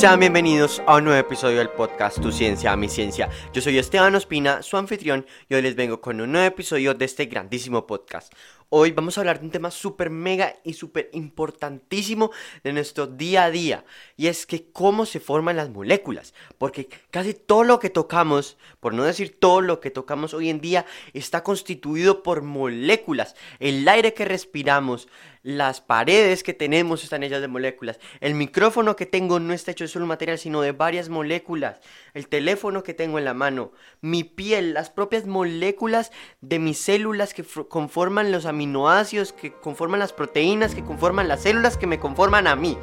Sean bienvenidos a un nuevo episodio del podcast Tu Ciencia, Mi Ciencia. Yo soy Esteban Ospina, su anfitrión, y hoy les vengo con un nuevo episodio de este grandísimo podcast. Hoy vamos a hablar de un tema súper mega y súper importantísimo de nuestro día a día. Y es que cómo se forman las moléculas. Porque casi todo lo que tocamos, por no decir todo lo que tocamos hoy en día, está constituido por moléculas. El aire que respiramos, las paredes que tenemos están hechas de moléculas. El micrófono que tengo no está hecho de solo material, sino de varias moléculas. El teléfono que tengo en la mano, mi piel, las propias moléculas de mis células que conforman los aminoácidos, que conforman las proteínas, que conforman las células que me conforman a mí.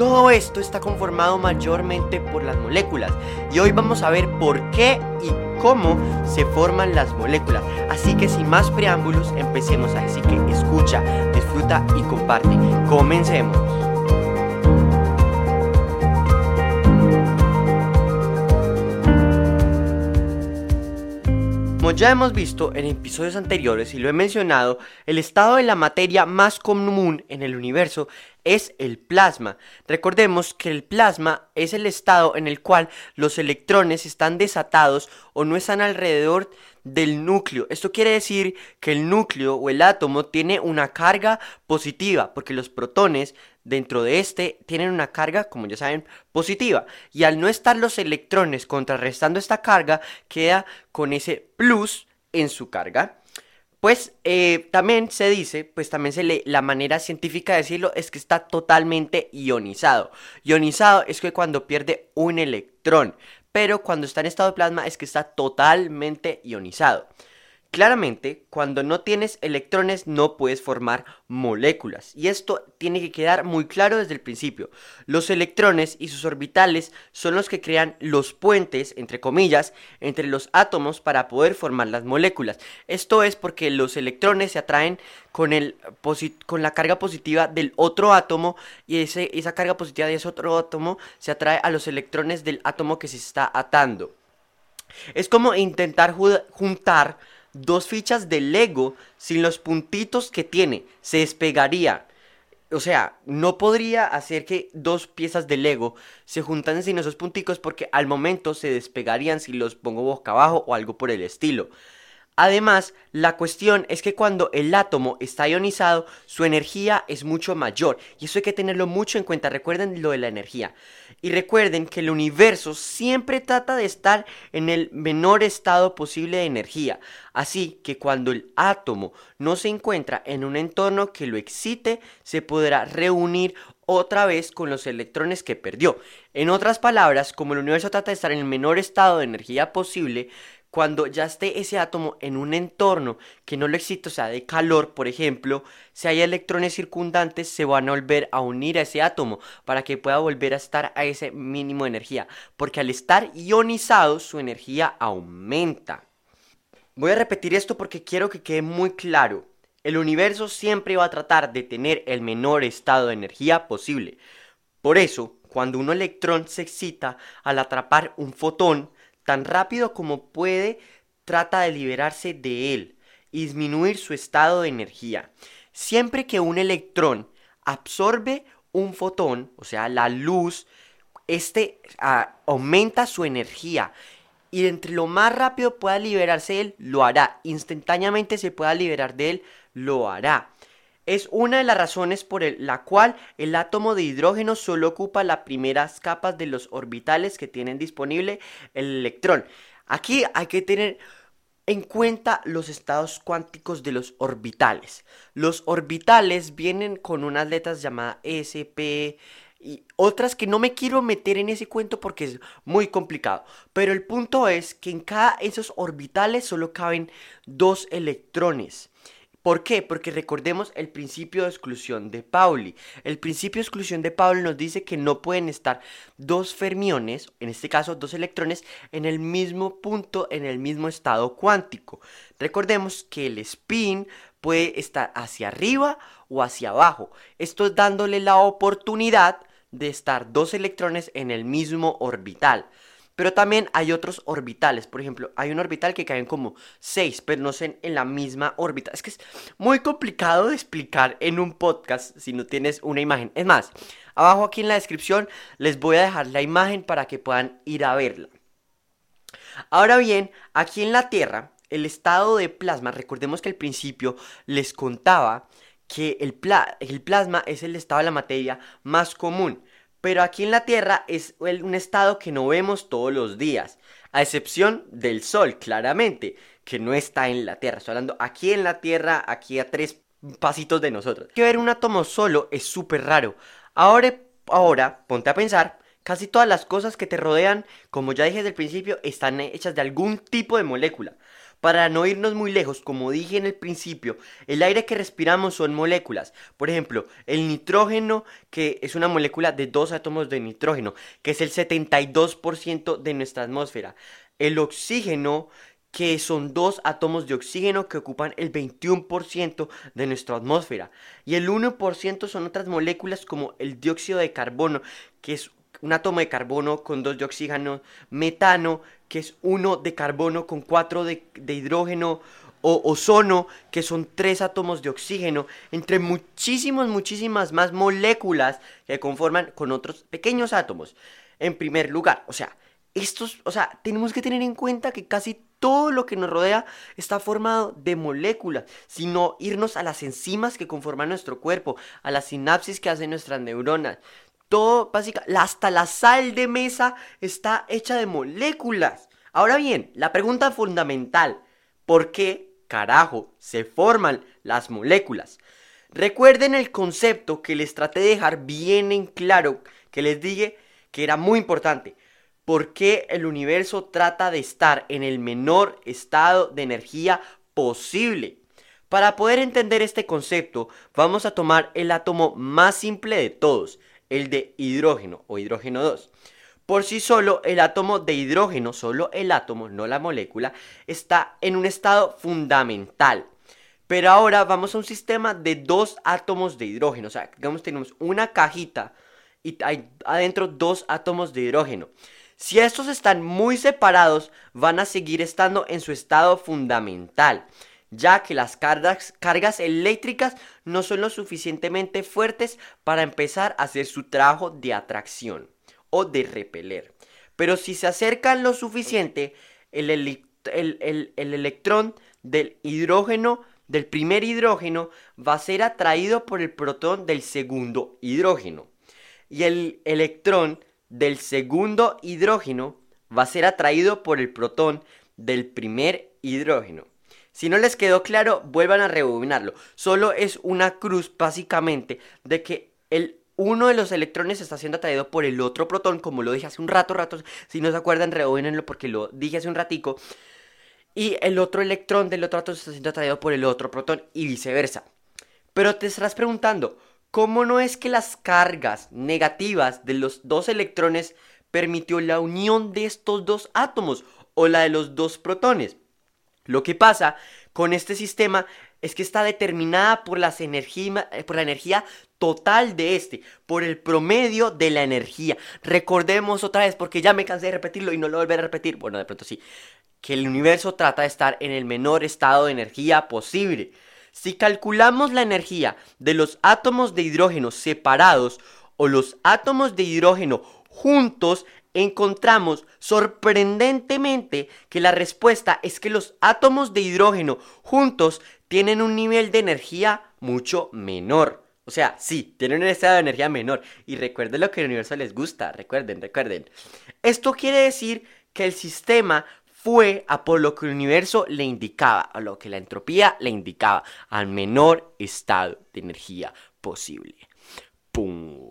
Todo esto está conformado mayormente por las moléculas y hoy vamos a ver por qué y cómo se forman las moléculas. Así que sin más preámbulos, empecemos así que escucha, disfruta y comparte. Comencemos. Como ya hemos visto en episodios anteriores y lo he mencionado, el estado de la materia más común en el universo es el plasma. Recordemos que el plasma es el estado en el cual los electrones están desatados o no están alrededor del núcleo. Esto quiere decir que el núcleo o el átomo tiene una carga positiva, porque los protones dentro de este tienen una carga, como ya saben, positiva. Y al no estar los electrones contrarrestando esta carga, queda con ese plus en su carga. Pues eh, también se dice, pues también se lee, la manera científica de decirlo es que está totalmente ionizado. Ionizado es que cuando pierde un electrón, pero cuando está en estado de plasma es que está totalmente ionizado. Claramente, cuando no tienes electrones no puedes formar moléculas. Y esto tiene que quedar muy claro desde el principio. Los electrones y sus orbitales son los que crean los puentes, entre comillas, entre los átomos para poder formar las moléculas. Esto es porque los electrones se atraen con, el, con la carga positiva del otro átomo y esa carga positiva de ese otro átomo se atrae a los electrones del átomo que se está atando. Es como intentar juntar dos fichas de Lego sin los puntitos que tiene. Se despegaría. O sea, no podría hacer que dos piezas de Lego se juntasen sin esos punticos porque al momento se despegarían si los pongo boca abajo o algo por el estilo. Además, la cuestión es que cuando el átomo está ionizado, su energía es mucho mayor. Y eso hay que tenerlo mucho en cuenta. Recuerden lo de la energía. Y recuerden que el universo siempre trata de estar en el menor estado posible de energía. Así que cuando el átomo no se encuentra en un entorno que lo excite, se podrá reunir otra vez con los electrones que perdió. En otras palabras, como el universo trata de estar en el menor estado de energía posible, cuando ya esté ese átomo en un entorno que no lo excite, o sea, de calor, por ejemplo, si hay electrones circundantes, se van a volver a unir a ese átomo para que pueda volver a estar a ese mínimo de energía. Porque al estar ionizado, su energía aumenta. Voy a repetir esto porque quiero que quede muy claro. El universo siempre va a tratar de tener el menor estado de energía posible. Por eso, cuando un electrón se excita al atrapar un fotón, tan rápido como puede, trata de liberarse de él y disminuir su estado de energía. Siempre que un electrón absorbe un fotón, o sea, la luz, este ah, aumenta su energía y entre lo más rápido pueda liberarse de él, lo hará. Instantáneamente se pueda liberar de él, lo hará. Es una de las razones por la cual el átomo de hidrógeno solo ocupa las primeras capas de los orbitales que tienen disponible el electrón. Aquí hay que tener en cuenta los estados cuánticos de los orbitales. Los orbitales vienen con unas letras llamadas SP y otras que no me quiero meter en ese cuento porque es muy complicado. Pero el punto es que en cada esos orbitales solo caben dos electrones. ¿Por qué? Porque recordemos el principio de exclusión de Pauli. El principio de exclusión de Pauli nos dice que no pueden estar dos fermiones, en este caso dos electrones, en el mismo punto, en el mismo estado cuántico. Recordemos que el spin puede estar hacia arriba o hacia abajo. Esto es dándole la oportunidad de estar dos electrones en el mismo orbital. Pero también hay otros orbitales. Por ejemplo, hay un orbital que caen como 6, pero no sé en la misma órbita. Es que es muy complicado de explicar en un podcast si no tienes una imagen. Es más, Abajo aquí en la descripción les voy a dejar la imagen para que puedan ir a verla. Ahora bien, aquí en la Tierra, el estado de plasma, recordemos que al principio les contaba que el plasma es el estado de la materia más común. Pero aquí en la Tierra es un estado que no vemos todos los días, a excepción del Sol, claramente, que no está en la Tierra. Estoy hablando aquí en la Tierra, aquí a tres pasitos de nosotros. Que ver un átomo solo es súper raro. Ahora, ahora, ponte a pensar, casi todas las cosas que te rodean, como ya dije desde el principio, están hechas de algún tipo de molécula. Para no irnos muy lejos, como dije en el principio, el aire que respiramos son moléculas. Por ejemplo, el nitrógeno, que es una molécula de dos átomos de nitrógeno, que es el 72% de nuestra atmósfera. El oxígeno, que son dos átomos de oxígeno que ocupan el 21% de nuestra atmósfera. Y el 1% son otras moléculas como el dióxido de carbono, que es un átomo de carbono con dos de oxígeno, metano, que es uno de carbono con cuatro de, hidrógeno, o ozono, que son tres átomos de oxígeno, entre muchísimas, muchísimas más moléculas que conforman con otros pequeños átomos. En primer lugar, o sea, estos, o sea, tenemos que tener en cuenta que casi todo lo que nos rodea está formado de moléculas, sino irnos a las enzimas que conforman nuestro cuerpo, a las sinapsis que hacen nuestras neuronas, todo, básicamente, hasta la sal de mesa está hecha de moléculas. Ahora bien, la pregunta fundamental, ¿por qué carajo se forman las moléculas? Recuerden el concepto que les traté de dejar bien en claro, que les dije que era muy importante. ¿Por qué el universo trata de estar en el menor estado de energía posible? Para poder entender este concepto, vamos a tomar el átomo más simple de todos, el de hidrógeno o hidrógeno 2. Por sí solo, el átomo de hidrógeno, solo el átomo, no la molécula, está en un estado fundamental. Pero ahora vamos a un sistema de dos átomos de hidrógeno. O sea, digamos, tenemos una cajita y hay adentro dos átomos de hidrógeno. Si estos están muy separados, van a seguir estando en su estado fundamental ya que las cargas, eléctricas no son lo suficientemente fuertes para empezar a hacer su trabajo de atracción o de repeler. Pero si se acercan lo suficiente, el, el, electrón del hidrógeno, del primer hidrógeno, va a ser atraído por el protón del segundo hidrógeno. Y el electrón del segundo hidrógeno va a ser atraído por el protón del primer hidrógeno. Si no les quedó claro, vuelvan a rebobinarlo. Solo es una cruz, básicamente, de que el uno de los electrones está siendo atraído por el otro protón, como lo dije hace un rato. Si no se acuerdan, rebobinenlo porque lo dije hace un ratico. Y el otro electrón del otro átomo está siendo atraído por el otro protón y viceversa. Pero te estarás preguntando, ¿cómo no es que las cargas negativas de los dos electrones permitió la unión de estos dos átomos o la de los dos protones? Lo que pasa con este sistema es que está determinada por, las eh, por la energía total de este, por el promedio de la energía. Recordemos otra vez, porque ya me cansé de repetirlo y no lo volveré a repetir, bueno, de pronto sí, que el universo trata de estar en el menor estado de energía posible. Si calculamos la energía de los átomos de hidrógeno separados o los átomos de hidrógeno juntos, encontramos sorprendentemente que la respuesta es que los átomos de hidrógeno juntos tienen un nivel de energía mucho menor. O sea, sí, tienen un estado de energía menor. Y recuerden lo que el universo les gusta. Recuerden, recuerden. Esto quiere decir que el sistema fue a por lo que el universo le indicaba, a lo que la entropía le indicaba, al menor estado de energía posible. ¡Pum!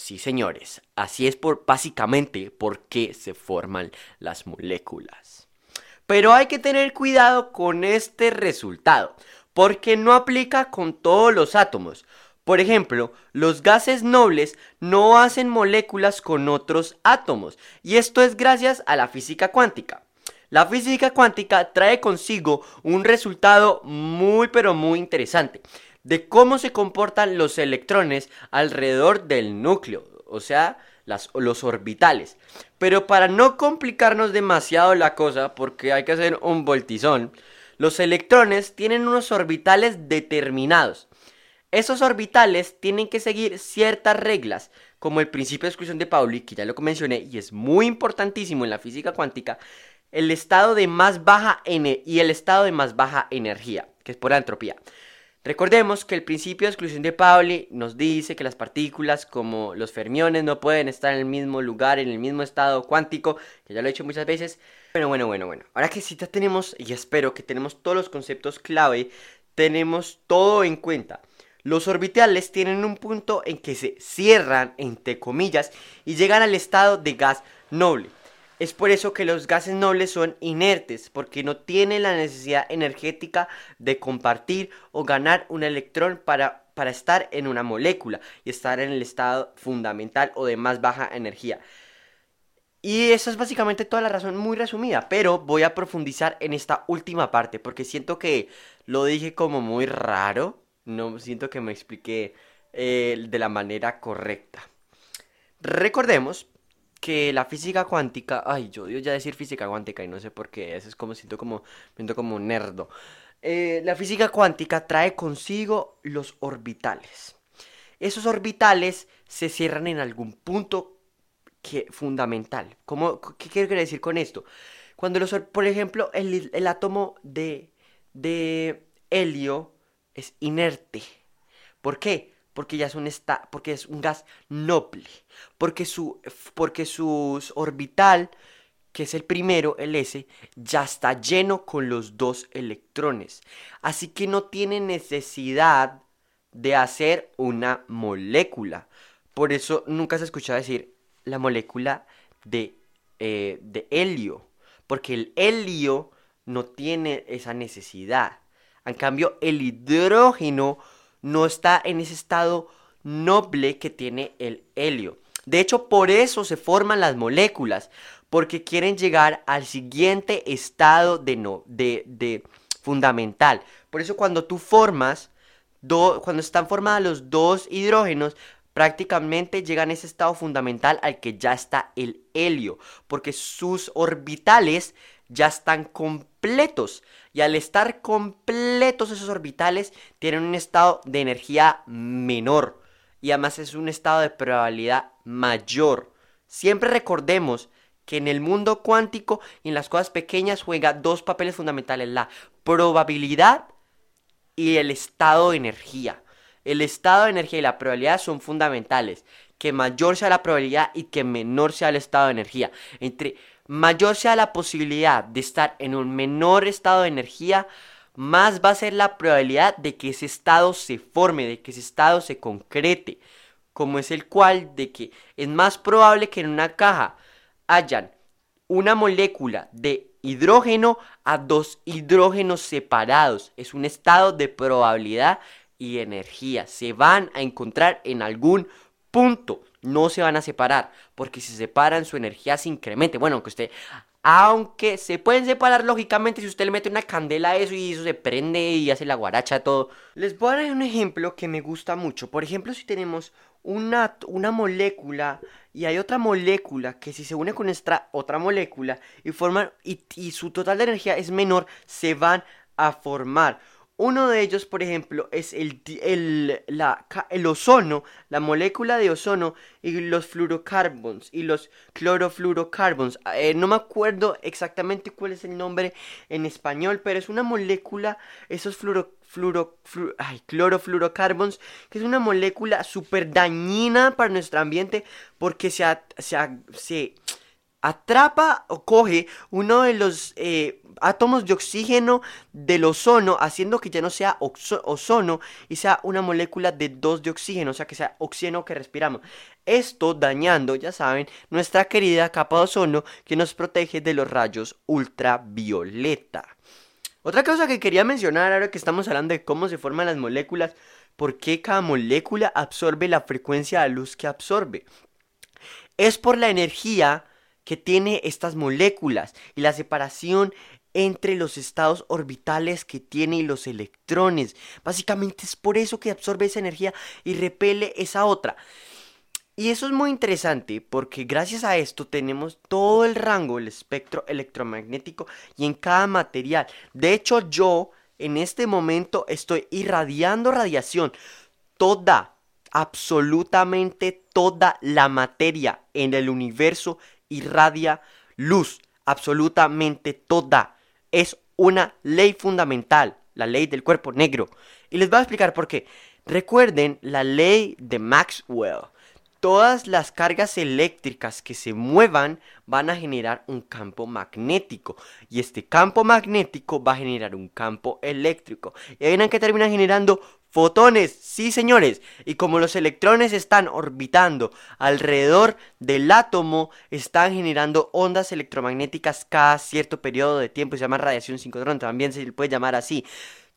Sí, señores, así es básicamente por qué se forman las moléculas. Pero hay que tener cuidado con este resultado, porque no aplica con todos los átomos. Por ejemplo, los gases nobles no hacen moléculas con otros átomos, y esto es gracias a la física cuántica. La física cuántica trae consigo un resultado muy pero muy interesante de cómo se comportan los electrones alrededor del núcleo, o sea, los orbitales. Pero para no complicarnos demasiado la cosa, porque hay que hacer un voltizón, los electrones tienen unos orbitales determinados. Esos orbitales tienen que seguir ciertas reglas, como el principio de exclusión de Pauli, que ya lo mencioné y es muy importantísimo en la física cuántica, el estado de más baja y el estado de más baja energía, que es por entropía. Recordemos que el principio de exclusión de Pauli nos dice que las partículas como los fermiones no pueden estar en el mismo lugar, en el mismo estado cuántico, que ya lo he dicho muchas veces. Bueno, bueno, bueno, bueno. Ahora que sí ya tenemos, y espero que tenemos todos los conceptos clave, tenemos todo en cuenta. Los orbitales tienen un punto en que se cierran, entre comillas, y llegan al estado de gas noble. Es por eso que los gases nobles son inertes, porque no tienen la necesidad energética de compartir o ganar un electrón para, para estar en una molécula y estar en el estado fundamental o de más baja energía. Y esa es básicamente toda la razón muy resumida, pero voy a profundizar en esta última parte porque siento que lo dije como muy raro, no siento que me expliqué eh, de la manera correcta. Recordemos que la física cuántica, ay, yo odio ya decir física cuántica y no sé por qué, eso es como siento como, siento como nerdo. Eh, la física cuántica trae consigo los orbitales. Esos orbitales se cierran en algún punto que, fundamental. ¿Cómo, ¿Qué quiero decir con esto? Cuando los, por ejemplo, el, el átomo de, de helio es inerte. ¿Por qué? Porque ya es un, porque es un gas noble, porque su, porque su orbital, que es el primero, el S, ya está lleno con los dos electrones. Así que no tiene necesidad de hacer una molécula. Por eso nunca se escucha decir la molécula de, eh, de helio, porque el helio no tiene esa necesidad. En cambio, el hidrógeno no está en ese estado noble que tiene el helio. De hecho, por eso se forman las moléculas, porque quieren llegar al siguiente estado de, no, de, fundamental. Por eso cuando tú formas, cuando están formados los dos hidrógenos, prácticamente llegan a ese estado fundamental al que ya está el helio, porque sus orbitales ya están completos. Y al estar completos esos orbitales, tienen un estado de energía menor. Y además es un estado de probabilidad mayor. Siempre recordemos que en el mundo cuántico y en las cosas pequeñas juega dos papeles fundamentales, la probabilidad y el estado de energía. El estado de energía y la probabilidad son fundamentales. Que mayor sea la probabilidad y que menor sea el estado de energía. Entre mayor sea la posibilidad de estar en un menor estado de energía, más va a ser la probabilidad de que ese estado se forme, de que ese estado se concrete, como es el cual de que es más probable que en una caja hayan una molécula de hidrógeno a dos hidrógenos separados. Es un estado de probabilidad y energía. Se van a encontrar en algún punto no se van a separar, porque si se separan su energía se incrementa. Bueno, aunque usted, aunque se pueden separar lógicamente si usted le mete una candela a eso y eso se prende y hace la guaracha todo. Les voy a dar un ejemplo que me gusta mucho. Por ejemplo, si tenemos una, una molécula y hay otra molécula que si se une con esta otra molécula y forman y, y su total de energía es menor, se van a formar. Uno de ellos, por ejemplo, es el, el, la, el ozono, la molécula de ozono y los fluorocarbonos y los clorofluorocarbonos. Eh, no me acuerdo exactamente cuál es el nombre en español, pero es una molécula, esos fluoro, fluoro, ay, clorofluorocarbonos, que es una molécula súper dañina para nuestro ambiente porque se, se, se atrapa o coge uno de los eh, átomos de oxígeno del ozono, haciendo que ya no sea ozono y sea una molécula de dos de oxígeno, o sea que sea oxígeno que respiramos. Esto dañando, ya saben, nuestra querida capa de ozono que nos protege de los rayos ultravioleta. Otra cosa que quería mencionar ahora que estamos hablando de cómo se forman las moléculas, por qué cada molécula absorbe la frecuencia de luz que absorbe. Es por la energía que tiene estas moléculas y la separación entre los estados orbitales que tiene los electrones. Básicamente es por eso que absorbe esa energía y repele esa otra. Y eso es muy interesante porque gracias a esto tenemos todo el rango, el espectro electromagnético y en cada material. De hecho yo en este momento estoy irradiando radiación toda, absolutamente toda la materia en el universo irradia luz, absolutamente toda. Es una ley fundamental, la ley del cuerpo negro. Y les voy a explicar por qué. Recuerden la ley de Maxwell. Todas las cargas eléctricas que se muevan van a generar un campo magnético. Y este campo magnético va a generar un campo eléctrico. Y verán que termina generando fotones. Sí, señores. Y como los electrones están orbitando alrededor del átomo, están generando ondas electromagnéticas cada cierto periodo de tiempo. Se llama radiación sincrotrón. También se le puede llamar así.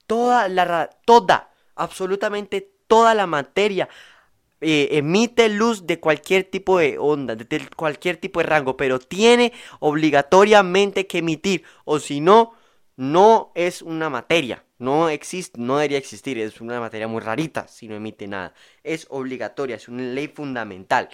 Toda la... Toda. Absolutamente toda la materia eh, emite luz de cualquier tipo de onda, de cualquier tipo de rango, pero tiene obligatoriamente que emitir, o si no, no es una materia, no existe, no debería existir, es una materia muy rarita si no emite nada, es obligatoria, es una ley fundamental.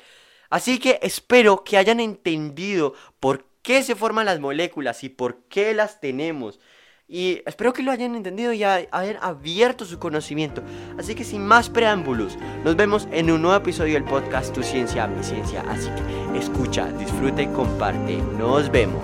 Así que espero que hayan entendido por qué se forman las moléculas y por qué las tenemos. Y espero que lo hayan entendido y hayan abierto su conocimiento. Así que sin más preámbulos, nos vemos en un nuevo episodio del podcast Tu Ciencia, Mi Ciencia. Así que escucha, disfruta y comparte. Nos vemos.